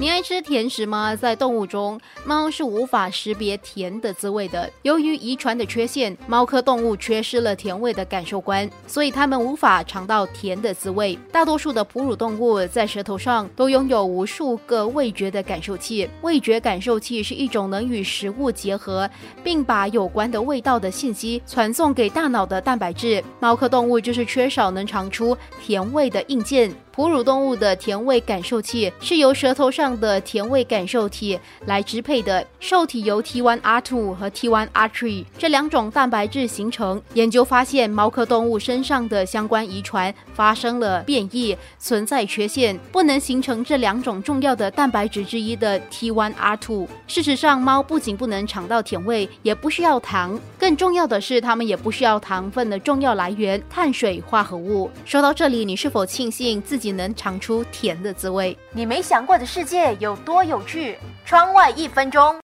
你爱吃甜食吗？在动物中，猫是无法识别甜的滋味的。由于遗传的缺陷，猫科动物缺失了甜味的感受观，所以它们无法尝到甜的滋味。大多数的哺乳动物在舌头上都拥有无数个味觉的感受器。味觉感受器是一种能与食物结合，并把有关的味道的信息传送给大脑的蛋白质。猫科动物就是缺少能尝出甜味的硬件。哺乳动物的甜味感受器是由舌头上的甜味感受体来支配的，受体由 T1R2 和 T1R3 这两种蛋白质形成。研究发现，猫科动物身上的相关遗传发生了变异，存在缺陷，不能形成这两种重要的蛋白质之一的 T1R2。事实上，猫不仅不能尝到甜味，也不需要糖，更重要的是，它们也不需要糖分的重要来源——碳水化合物。说到这里，你是否庆幸自己能尝出甜的滋味？你没想过的世界有多有趣？窗外一分钟。